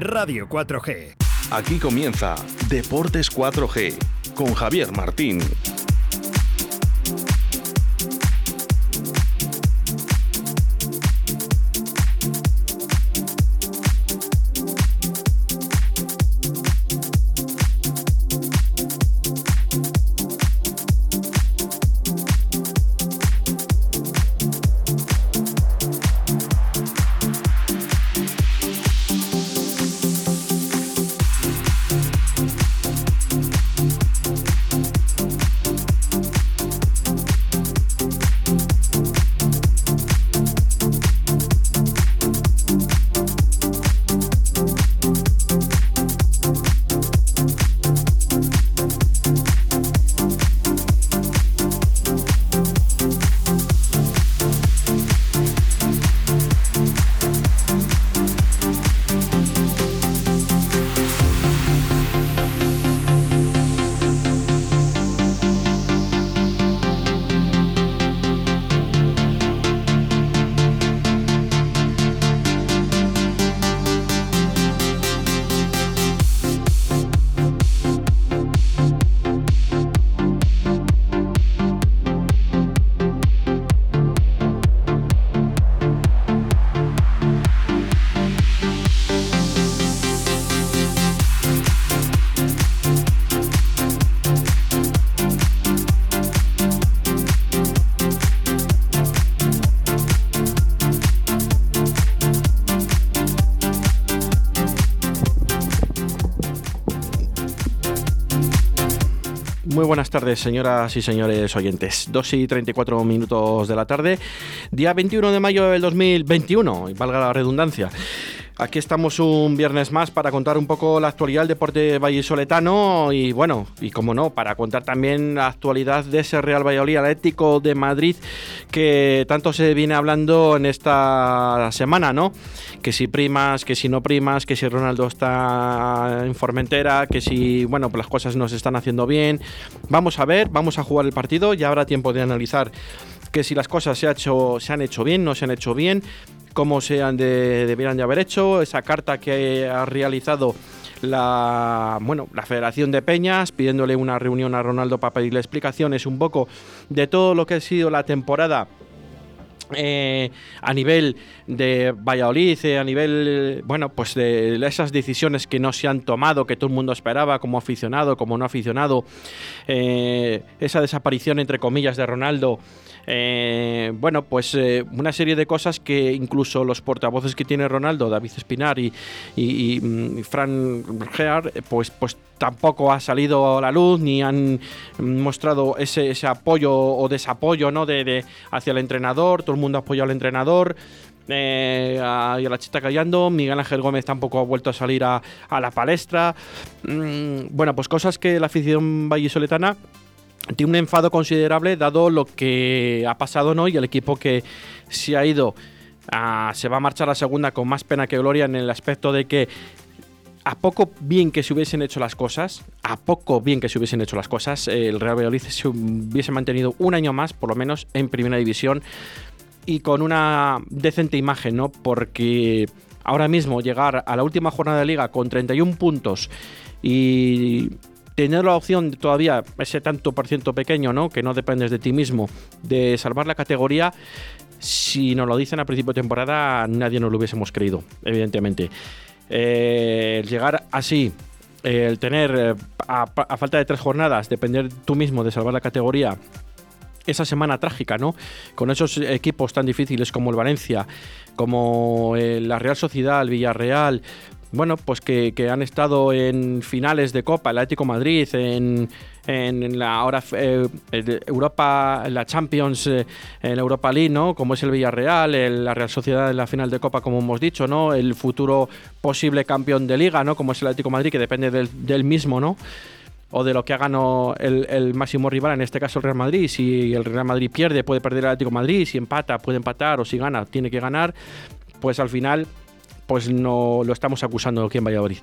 Radio 4G. Aquí comienza Deportes 4G con Javier Martín. Muy buenas tardes, señoras y señores oyentes. 2 y 34 minutos de la tarde, día 21 de mayo del 2021, y valga la redundancia. Aquí estamos un viernes más para contar un poco la actualidad del deporte vallisoletano y bueno, y como no, para contar también la actualidad de ese Real Valladolid Atlético de Madrid que tanto se viene hablando en esta semana, ¿no? Que si primas, que si no primas, que si Ronaldo está en Formentera, que si, bueno, pues las cosas no se están haciendo bien. Vamos a ver, vamos a jugar el partido, ya habrá tiempo de analizar que si las cosas se, hecho, se han hecho bien, no se han hecho bien, cómo se han de, debieran de haber hecho, esa carta que ha realizado la, bueno, la Federación de Peñas pidiéndole una reunión a Ronaldo para pedirle explicaciones un poco de todo lo que ha sido la temporada eh, a nivel de Valladolid, eh, a nivel, bueno, pues de esas decisiones que no se han tomado, que todo el mundo esperaba como aficionado, como no aficionado, eh, esa desaparición entre comillas de Ronaldo eh, bueno, pues eh, una serie de cosas que incluso los portavoces que tiene Ronaldo, David Espinar y, mm, Fran Gear, pues, pues tampoco ha salido a la luz ni han mostrado ese, apoyo o desapoyo ¿no? de, hacia el entrenador. Todo el mundo ha apoyado al entrenador. Eh, a, y a la chita callando. Miguel Ángel Gómez tampoco ha vuelto a salir a, la palestra. Mm, bueno, pues cosas que la afición vallisoletana tiene un enfado considerable dado lo que ha pasado ¿no? el equipo que se ha ido se va a marchar a la segunda con más pena que gloria en el aspecto de que a poco bien que se hubiesen hecho las cosas, a poco bien que se hubiesen hecho las cosas, el Real Valladolid se hubiese mantenido un año más, por lo menos, en primera división y con una decente imagen, ¿no? Porque ahora mismo llegar a la última jornada de liga con 31 puntos y tener la opción todavía, ese tanto por ciento pequeño, ¿no? Que no dependes de ti mismo, de salvar la categoría, si nos lo dicen a principio de temporada, nadie nos lo hubiésemos creído, evidentemente. Eh, llegar así, el tener eh, a, falta de tres jornadas, depender tú mismo de salvar la categoría, esa semana trágica, ¿no? Con esos equipos tan difíciles como el Valencia, como eh, la Real Sociedad, el Villarreal, bueno, pues que, han estado en finales de Copa, el Atlético Madrid, en, la eh, Europa, la Champions, eh, en Europa League, ¿no? Como es el Villarreal, la Real Sociedad en la final de Copa, como hemos dicho, ¿no? El futuro posible campeón de Liga, ¿no? Como es el Atlético Madrid, que depende del, mismo, ¿no? o de lo que haga el, el, máximo rival, en este caso el Real Madrid. Si el Real Madrid pierde, puede perder el Atlético Madrid. Si empata, puede empatar. O si gana, tiene que ganar. Pues al final pues no lo estamos acusando aquí en Valladolid.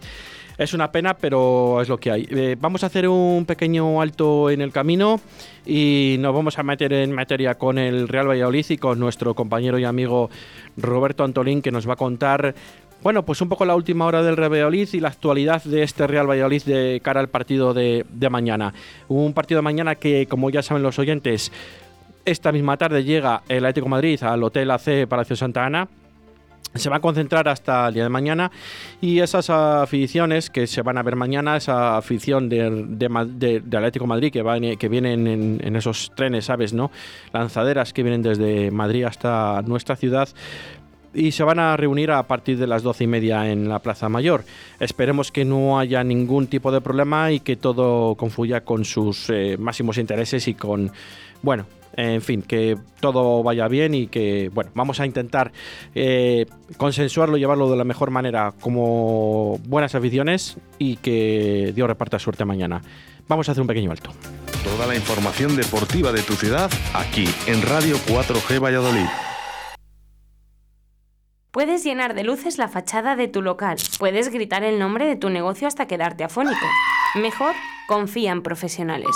Es una pena, pero es lo que hay. Eh, vamos a hacer un pequeño alto en el camino y nos vamos a meter en materia con el Real Valladolid y con nuestro compañero y amigo Roberto Antolín, que nos va a contar Bueno, pues un poco la última hora del Real Valladolid y la actualidad de este Real Valladolid de cara al partido de, de mañana. Un partido de mañana que, como ya saben los oyentes, esta misma tarde llega el Atlético Madrid al Hotel AC Palacio Santa Ana se va a concentrar hasta el día de mañana y esas aficiones que se van a ver mañana, esa afición de, de, Atlético Madrid que, va, que vienen en, en, esos trenes, ¿sabes? no Lanzaderas que vienen desde Madrid hasta nuestra ciudad, y se van a reunir a partir de las doce y media en la Plaza Mayor. Esperemos que no haya ningún tipo de problema y que todo confluya con sus eh, máximos intereses y con, bueno, en fin, que todo vaya bien y que, bueno, vamos a intentar eh, consensuarlo, llevarlo de la mejor manera como buenas aficiones y que Dios reparta suerte mañana. Vamos a hacer un pequeño alto. Toda la información deportiva de tu ciudad aquí en Radio 4G Valladolid. Puedes llenar de luces la fachada de tu local. Puedes gritar el nombre de tu negocio hasta quedarte afónico. Mejor, confía en profesionales.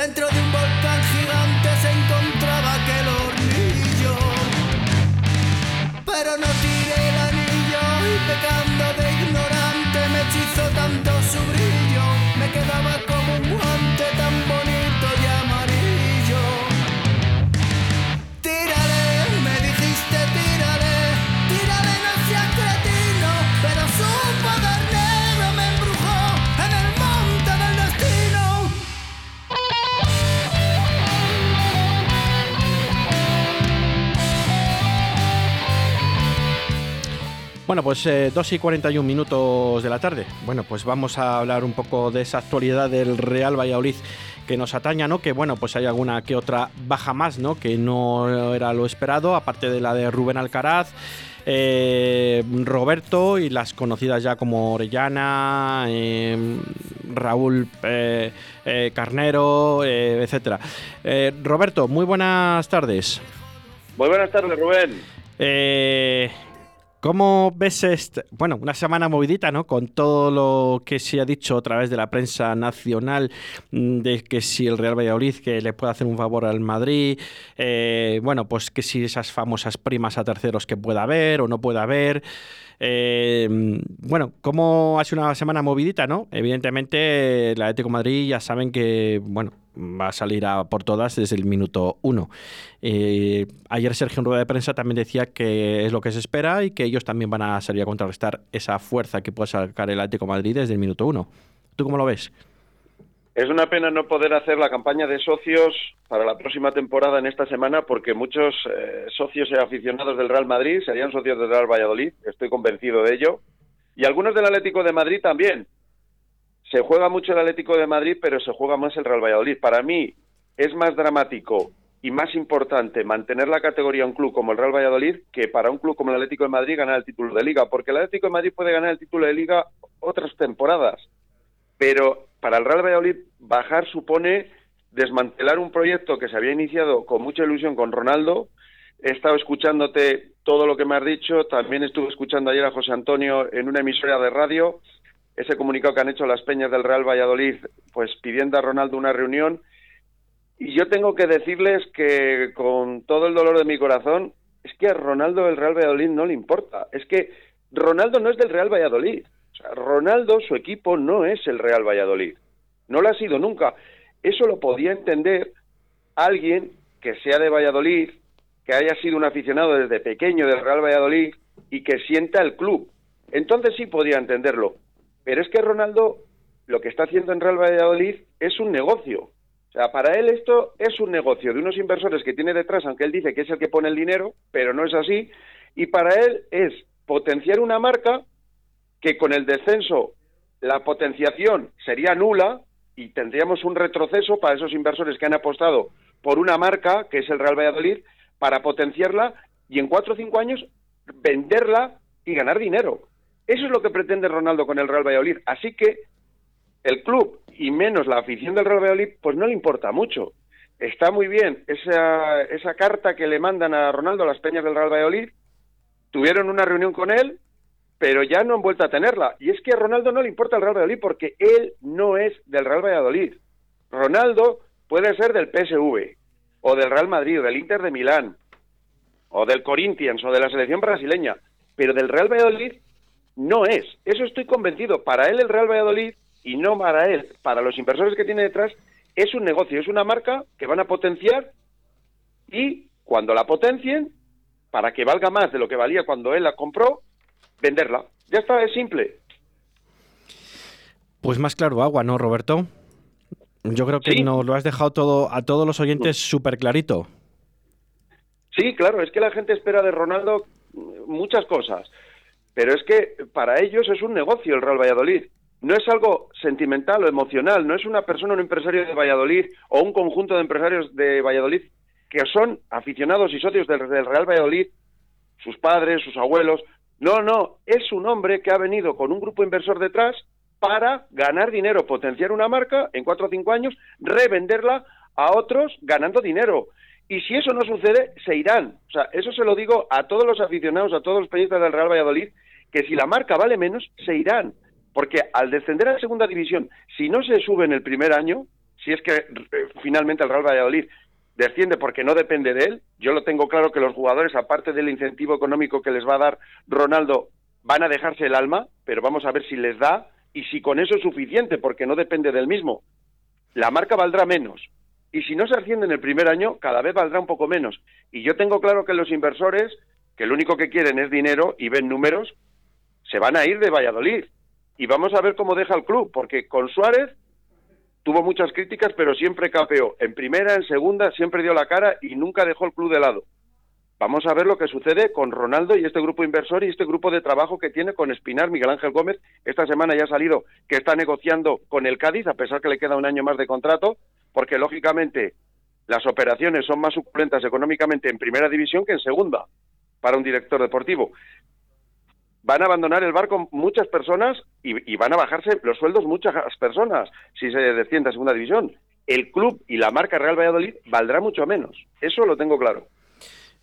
Dentro de un volcán gigante se encontraba aquel hornillo. Pero Bueno, pues eh, 2 y 41 minutos de la tarde. Bueno, pues vamos a hablar un poco de esa actualidad del Real Valladolid que nos ataña, ¿no? Que bueno, pues hay alguna que otra baja más, ¿no? Que no era lo esperado, aparte de la de Rubén Alcaraz. Eh, Roberto y las conocidas ya como Orellana, eh, Raúl eh, Carnero, etcétera. Roberto, muy buenas tardes. Muy buenas tardes, Rubén. ¿Cómo ves este? Bueno, una semana movidita, ¿no? Con todo lo que se ha dicho a través de la prensa nacional, de que si el Real Valladolid que le puede hacer un favor al Madrid, eh, bueno, pues que si esas famosas primas a terceros que pueda haber o no pueda haber. Eh, bueno, ¿cómo ha sido una semana movidita, no? Evidentemente, el Atlético Madrid ya saben que, bueno, va a salir a por todas desde el minuto uno. Eh, ayer Sergio en rueda de prensa también decía que es lo que se espera y que ellos también van a salir a contrarrestar esa fuerza que puede sacar el Atlético Madrid desde el minuto uno. ¿Tú cómo lo ves? Es una pena no poder hacer la campaña de socios para la próxima temporada en esta semana porque muchos eh, socios y aficionados del Real Madrid serían socios del Real Valladolid, estoy convencido de ello, y algunos del Atlético de Madrid también. Se juega mucho el Atlético de Madrid, pero se juega más el Real Valladolid. Para mí es más dramático y más importante mantener la categoría a un club como el Real Valladolid que para un club como el Atlético de Madrid ganar el título de liga, porque el Atlético de Madrid puede ganar el título de liga otras temporadas, pero para el Real Valladolid bajar supone desmantelar un proyecto que se había iniciado con mucha ilusión con Ronaldo, he estado escuchándote todo lo que me has dicho, también estuve escuchando ayer a José Antonio en una emisora de radio, ese comunicado que han hecho las peñas del Real Valladolid, pues pidiendo a Ronaldo una reunión, y yo tengo que decirles que con todo el dolor de mi corazón, es que a Ronaldo el Real Valladolid no le importa, es que Ronaldo no es del Real Valladolid, o sea, Ronaldo, su equipo, no es el Real Valladolid, no lo ha sido nunca, eso lo podía entender alguien que sea de Valladolid, que haya sido un aficionado desde pequeño del Real Valladolid y que sienta el club. Entonces sí podría entenderlo. Pero es que Ronaldo lo que está haciendo en Real Valladolid es un negocio. O sea, para él esto es un negocio de unos inversores que tiene detrás, aunque él dice que es el que pone el dinero, pero no es así. Y para él es potenciar una marca que con el descenso la potenciación sería nula y tendríamos un retroceso para esos inversores que han apostado por una marca, que es el Real Valladolid, para potenciarla y en cuatro o cinco años venderla y ganar dinero. Eso es lo que pretende Ronaldo con el Real Valladolid. Así que el club y menos la afición del Real Valladolid, pues no le importa mucho. Está muy bien esa, esa carta que le mandan a Ronaldo a las peñas del Real Valladolid. Tuvieron una reunión con él, pero ya no han vuelto a tenerla. Y es que a Ronaldo no le importa el Real Valladolid porque él no es del Real Valladolid. Ronaldo puede ser del PSV, o del Real Madrid, o del Inter de Milán, o del Corinthians, o de la selección brasileña, pero del Real Valladolid no es. Eso estoy convencido. Para él el Real Valladolid, y no para él, para los inversores que tiene detrás, es un negocio, es una marca que van a potenciar y cuando la potencien, para que valga más de lo que valía cuando él la compró, venderla. Ya está, es simple. Pues más claro agua, ¿no, Roberto? Yo creo que Sí. nos lo has dejado todo a todos los oyentes súper clarito. Sí, claro, es que la gente espera de Ronaldo muchas cosas, pero es que para ellos es un negocio el Real Valladolid. No es algo sentimental o emocional, no es una persona, un empresario de Valladolid o un conjunto de empresarios de Valladolid que son aficionados y socios del, Real Valladolid, sus padres, sus abuelos. No, no, es un hombre que ha venido con un grupo inversor detrás para ganar dinero, potenciar una marca en cuatro o cinco años, revenderla a otros ganando dinero. Y si eso no sucede, se irán. O sea, eso se lo digo a todos los aficionados, a todos los periodistas del Real Valladolid, que si la marca vale menos, se irán. Porque al descender a la segunda división, si no se sube en el primer año, si es que eh, finalmente el Real Valladolid desciende porque no depende de él, yo lo tengo claro que los jugadores, aparte del incentivo económico que les va a dar Ronaldo, van a dejarse el alma, pero vamos a ver si les da y si con eso es suficiente, porque no depende del mismo. La marca valdrá menos. Y si no se asciende en el primer año, cada vez valdrá un poco menos. Y yo tengo claro que los inversores, que lo único que quieren es dinero y ven números, se van a ir de Valladolid. Y vamos a ver cómo deja el club, porque con Suárez tuvo muchas críticas, pero siempre capeó. En primera, en segunda, siempre dio la cara y nunca dejó el club de lado. Vamos a ver lo que sucede con Ronaldo y este grupo inversor y este grupo de trabajo que tiene con Espinar, Miguel Ángel Gómez. Esta semana ya ha salido que está negociando con el Cádiz, a pesar que le queda un año más de contrato, porque lógicamente las operaciones son más suculentas económicamente en primera división que en segunda para un director deportivo. Van a abandonar el barco muchas personas y, y van a bajarse los sueldos muchas personas si se desciende a segunda división. El club y la marca Real Valladolid valdrá mucho menos. Eso lo tengo claro.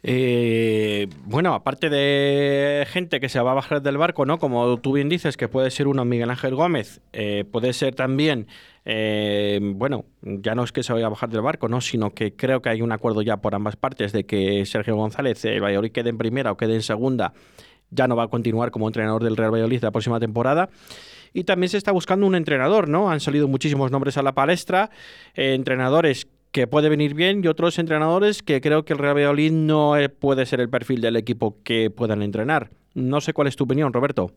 Eh, bueno, aparte de gente que se va a bajar del barco, ¿no? Como tú bien dices, que puede ser uno Miguel Ángel Gómez, eh, puede ser también, eh, bueno, ya no es que se vaya a bajar del barco, ¿no? Sino que creo que hay un acuerdo ya por ambas partes de que Sergio González, el Valladolid quede en primera o quede en segunda, ya no va a continuar como entrenador del Real Valladolid la próxima temporada. Y también se está buscando un entrenador, ¿no? Han salido muchísimos nombres a la palestra, eh, entrenadores que puede venir bien y otros entrenadores que creo que el Real Valladolid no eh, puede ser el perfil del equipo que puedan entrenar. No sé cuál es tu opinión, Roberto.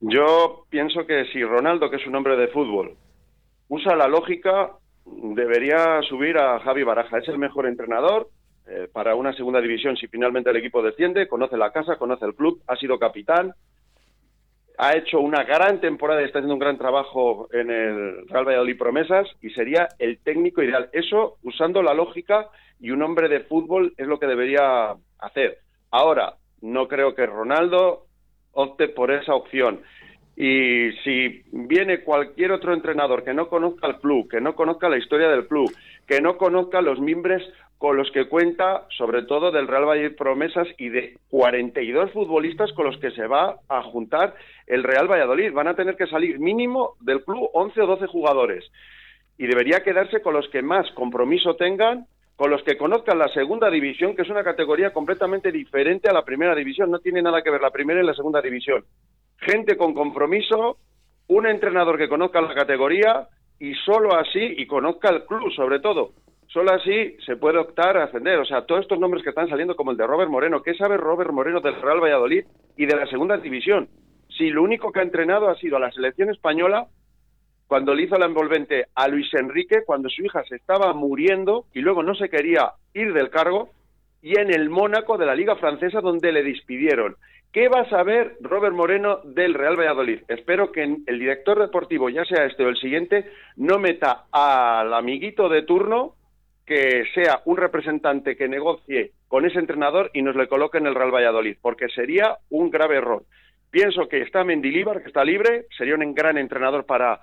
Yo pienso que si Ronaldo, que es un hombre de fútbol, usa la lógica, debería subir a Javi Baraja. Es el mejor entrenador eh, para una segunda división si finalmente el equipo desciende, conoce la casa, conoce el club, ha sido capitán, ha hecho una gran temporada y está haciendo un gran trabajo en el Real Valladolid Promesas y sería el técnico ideal. Eso usando la lógica y un hombre de fútbol es lo que debería hacer. Ahora, no creo que Ronaldo opte por esa opción. Y si viene cualquier otro entrenador que no conozca el club, que no conozca la historia del club, que no conozca los mimbres con los que cuenta, sobre todo del Real Valladolid Promesas y de 42 futbolistas con los que se va a juntar el Real Valladolid. Van a tener que salir mínimo del club 11 o 12 jugadores y debería quedarse con los que más compromiso tengan, con los que conozcan la segunda división, que es una categoría completamente diferente a la primera división. No tiene nada que ver la primera y la segunda división. Gente con compromiso, un entrenador que conozca la categoría y solo así, y conozca el club sobre todo, solo así se puede optar a ascender. O sea, todos estos nombres que están saliendo, como el de Robert Moreno, ¿qué sabe Robert Moreno del Real Valladolid y de la segunda división? Si lo único que ha entrenado ha sido a la selección española cuando le hizo la envolvente a Luis Enrique, cuando su hija se estaba muriendo y luego no se quería ir del cargo, y en el Mónaco de la Liga Francesa donde le despidieron. ¿Qué va a saber Robert Moreno del Real Valladolid? Espero que el director deportivo, ya sea este o el siguiente, no meta al amiguito de turno que sea un representante que negocie con ese entrenador y nos le coloque en el Real Valladolid, porque sería un grave error. Pienso que está Mendilíbar, que está libre, sería un gran entrenador para,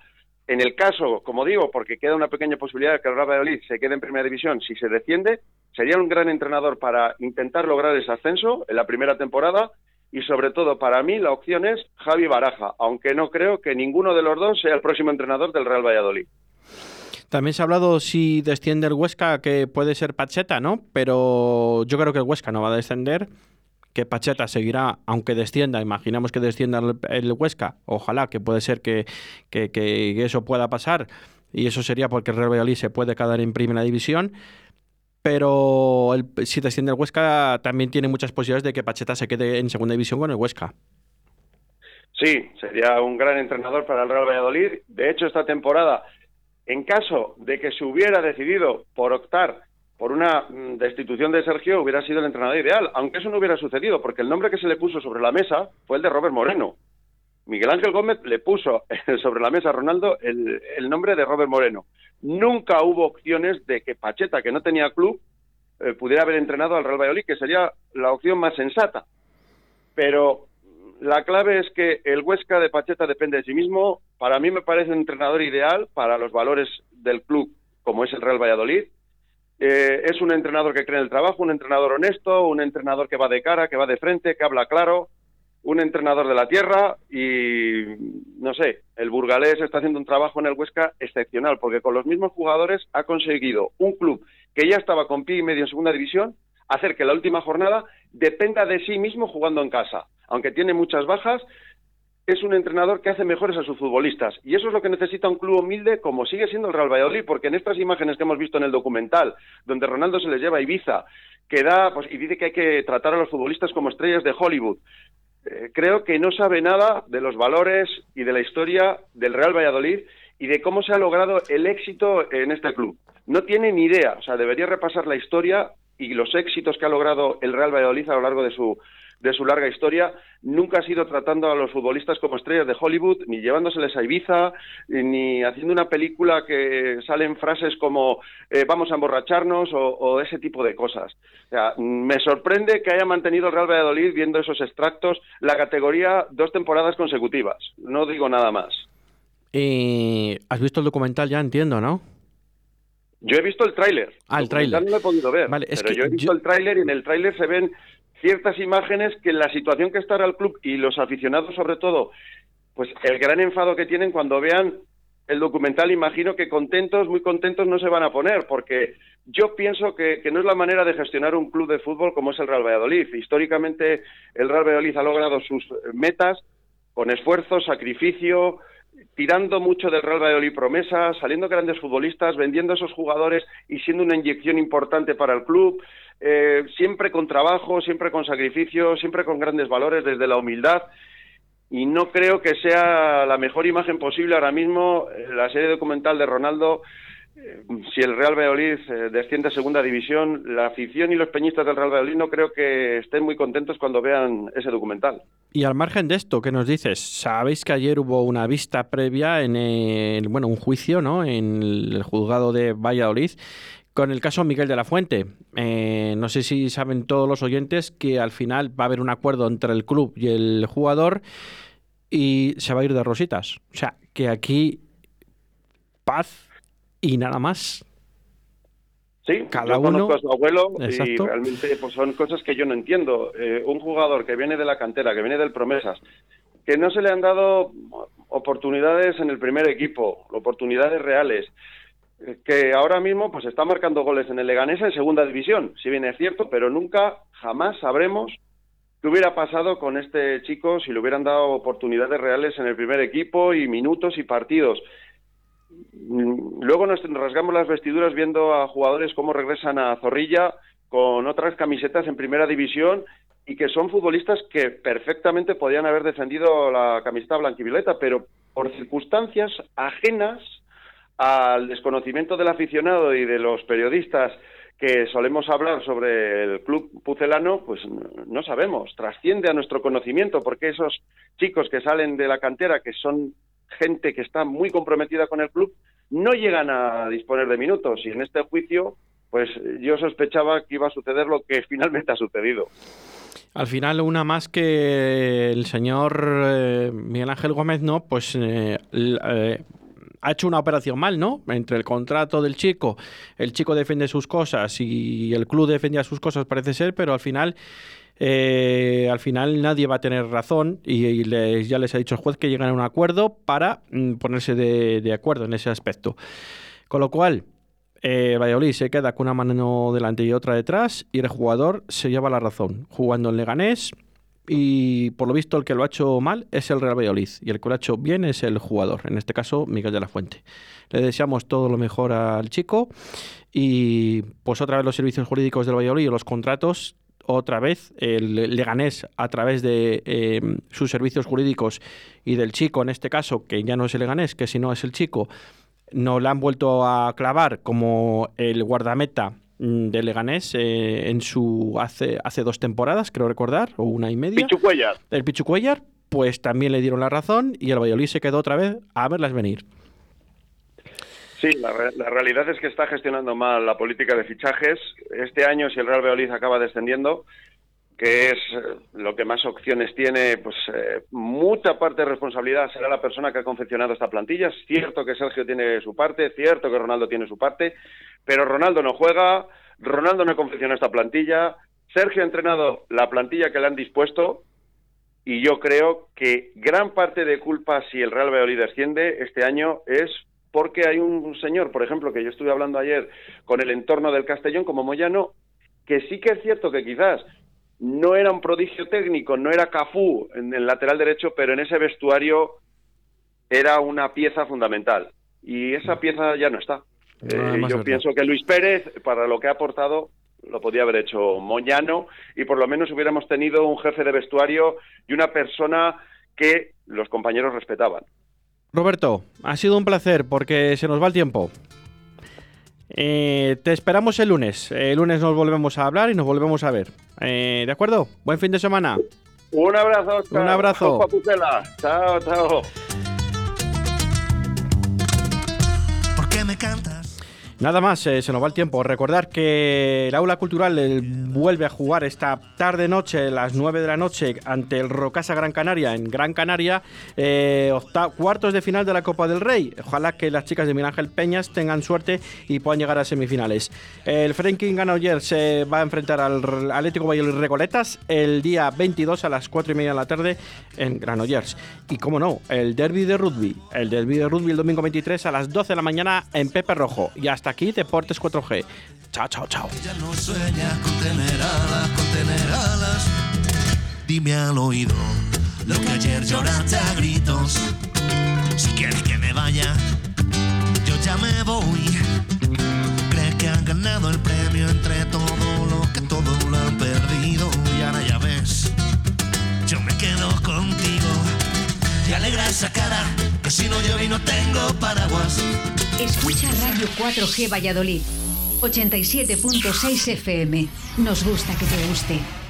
en el caso, como digo, porque queda una pequeña posibilidad de que el Real Valladolid se quede en primera división si se defiende, sería un gran entrenador para intentar lograr ese ascenso en la primera temporada y sobre todo para mí la opción es Javi Baraja, aunque no creo que ninguno de los dos sea el próximo entrenador del Real Valladolid. También se ha hablado si desciende el Huesca que puede ser Pacheta, ¿no? Pero yo creo que el Huesca no va a descender, que Pacheta seguirá, aunque descienda, imaginamos que descienda el, Huesca, ojalá que puede ser que, que, que, eso pueda pasar y eso sería porque el Real Valladolid se puede quedar en primera división, pero el, si desciende el Huesca también tiene muchas posibilidades de que Pacheta se quede en segunda división con el Huesca. Sí, sería un gran entrenador para el Real Valladolid. De hecho, esta temporada, en caso de que se hubiera decidido por optar por una mm, destitución de Sergio, hubiera sido el entrenador ideal, aunque eso no hubiera sucedido, porque el nombre que se le puso sobre la mesa fue el de Robert Moreno. Miguel Ángel Gómez le puso sobre la mesa a Ronaldo el, nombre de Robert Moreno nunca hubo opciones de que Pacheta, que no tenía club, eh, pudiera haber entrenado al Real Valladolid, que sería la opción más sensata. Pero la clave es que el Huesca de Pacheta depende de sí mismo. Para mí me parece un entrenador ideal para los valores del club, como es el Real Valladolid. Eh, es un entrenador que cree en el trabajo, un entrenador honesto, un entrenador que va de cara, que va de frente, que habla claro, un entrenador de la tierra y no sé, el burgalés está haciendo un trabajo en el Huesca excepcional porque con los mismos jugadores ha conseguido un club que ya estaba con pie y medio en segunda división hacer que la última jornada dependa de sí mismo jugando en casa. Aunque tiene muchas bajas, es un entrenador que hace mejores a sus futbolistas. Y eso es lo que necesita un club humilde como sigue siendo el Real Valladolid, porque en estas imágenes que hemos visto en el documental, donde Ronaldo se les lleva a Ibiza, que da, pues, y dice que hay que tratar a los futbolistas como estrellas de Hollywood, eh, creo que no sabe nada de los valores y de la historia del Real Valladolid y de cómo se ha logrado el éxito en este club. No tiene ni idea, o sea, debería repasar la historia y los éxitos que ha logrado el Real Valladolid a lo largo de su de su larga historia, nunca ha sido tratando a los futbolistas como estrellas de Hollywood, ni llevándoseles a Ibiza, ni haciendo una película que salen frases como eh, vamos a emborracharnos o, ese tipo de cosas. O sea, me sorprende que haya mantenido el Real Valladolid viendo esos extractos la categoría dos temporadas consecutivas. No digo nada más. Y ¿Has visto el documental ya? Entiendo, ¿no? Yo he visto el tráiler. Ah, el tráiler. No lo he podido ver. Vale, es pero que yo he visto el tráiler y en el tráiler se ven ciertas imágenes que la situación que está el club y los aficionados sobre todo, pues el gran enfado que tienen cuando vean el documental, imagino que contentos, muy contentos no se van a poner, porque yo pienso que, que, no es la manera de gestionar un club de fútbol como es el Real Valladolid. Históricamente el Real Valladolid ha logrado sus metas con esfuerzo, sacrificio, tirando mucho del Real Valladolid promesa, saliendo grandes futbolistas, vendiendo esos jugadores y siendo una inyección importante para el club, eh, siempre con trabajo, siempre con sacrificio, siempre con grandes valores desde la humildad. Y no creo que sea la mejor imagen posible ahora mismo eh, la serie documental de Ronaldo si el Real Valladolid eh, desciende a segunda división, la afición y los peñistas del Real Valladolid no creo que estén muy contentos cuando vean ese documental. Y al margen de esto, ¿qué nos dices? Sabéis que ayer hubo una vista previa en el, bueno, un juicio, ¿no? En el juzgado de Valladolid con el caso Miguel de la Fuente. Eh, no sé si saben todos los oyentes que al final va a haber un acuerdo entre el club y el jugador y se va a ir de rositas. O sea, que aquí paz y nada más. Sí, Cada yo uno- conozco a su abuelo y Exacto. realmente pues, son cosas que yo no entiendo. Eh, un jugador que viene de la cantera, que viene del Promesas, que no se le han dado oportunidades en el primer equipo, oportunidades reales, eh, que ahora mismo pues está marcando goles en el Leganés en segunda división, si bien es cierto, pero nunca, jamás sabremos qué hubiera pasado con este chico si le hubieran dado oportunidades reales en el primer equipo y minutos y partidos. Luego nos rasgamos las vestiduras viendo a jugadores cómo regresan a Zorrilla con otras camisetas en primera división y que son futbolistas que perfectamente podían haber defendido la camiseta blanquivioleta, pero por circunstancias ajenas al desconocimiento del aficionado y de los periodistas que solemos hablar sobre el club pucelano, pues no sabemos, trasciende a nuestro conocimiento, porque esos chicos que salen de la cantera, que son gente que está muy comprometida con el club, no llegan a disponer de minutos. Y en este juicio, pues yo sospechaba que iba a suceder lo que finalmente ha sucedido. Al final, una más que el señor eh, Miguel Ángel Gómez, ¿no? Pues eh, eh, ha hecho una operación mal, ¿no? Entre el contrato del chico, el chico defiende sus cosas y el club defendía sus cosas, parece ser, pero al final. Eh, al final nadie va a tener razón y, ya les ha dicho el juez que llegan a un acuerdo para mm, ponerse de, de acuerdo en ese aspecto. Con lo cual, eh, Valladolid se queda con una mano delante y otra detrás y el jugador se lleva la razón, jugando en Leganés y por lo visto el que lo ha hecho mal es el Real Valladolid y el que lo ha hecho bien es el jugador, en este caso Miguel de la Fuente. Le deseamos todo lo mejor al chico y pues otra vez los servicios jurídicos del Valladolid y los contratos otra vez el Leganés a través de eh, sus servicios jurídicos y del chico en este caso, que ya no es el Leganés, que si no es el chico, nos la han vuelto a clavar como el guardameta mm, de Leganés eh, en su hace, hace dos temporadas, creo recordar, o una y media. Pichu Cuellar. El Pichu Cuellar, pues también le dieron la razón y el Valladolid se quedó otra vez a verlas venir. Sí, la, la realidad es que está gestionando mal la política de fichajes. Este año, si el Real Valladolid acaba descendiendo, que es eh, lo que más opciones tiene, pues eh, mucha parte de responsabilidad será la persona que ha confeccionado esta plantilla. Es cierto que Sergio tiene su parte, es cierto que Ronaldo tiene su parte, pero Ronaldo no juega, Ronaldo no confeccionó esta plantilla, Sergio ha entrenado la plantilla que le han dispuesto y yo creo que gran parte de culpa si el Real Valladolid desciende este año es porque hay un señor, por ejemplo, que yo estuve hablando ayer con el entorno del Castellón como Moyano, que sí que es cierto que quizás no era un prodigio técnico, no era Cafú en el lateral derecho, pero en ese vestuario era una pieza fundamental. Y esa pieza ya no está. No, Eh, además yo verdad. pienso que Luis Pérez, para lo que ha aportado, lo podía haber hecho Moyano y por lo menos hubiéramos tenido un jefe de vestuario y una persona que los compañeros respetaban. Roberto, ha sido un placer porque se nos va el tiempo. Eh, te esperamos el lunes. El lunes nos volvemos a hablar y nos volvemos a ver. Eh, ¿De acuerdo? Buen fin de semana. Un abrazo, Óscar. Un abrazo. Chao, chao. ¿Por qué me cantas? Nada más, eh, se nos va el tiempo. Recordar que el Aula Cultural vuelve a jugar esta tarde-noche, a las 9 de la noche, ante el Rocasa Gran Canaria, en Gran Canaria, eh, cuartos de final de la Copa del Rey. Ojalá que las chicas de Miguel Ángel Peñas tengan suerte y puedan llegar a semifinales. El Franklin Granollers se va a enfrentar al Atlético Valladolid Recoletas el día 22 a las 4 y media de la tarde en Granollers. Y como no, el derby de rugby. El derby de rugby el domingo 23 a las 12 de la mañana en Pepe Rojo. Y hasta aquí Deportes 4G. Chao, chao, chao. Ya no sueñas con tener alas, con tener alas. Dime al oído lo que ayer lloraste a gritos. Si quieres que me vaya, yo ya me voy. Crees que han ganado el premio entre todo lo que todo lo han perdido. Y ahora ya ves, yo me quedo contigo. Y alegra esa cara, que si no llueve y no tengo paraguas. Escucha Radio 4G Valladolid, 87.6 FM. Nos gusta que te guste.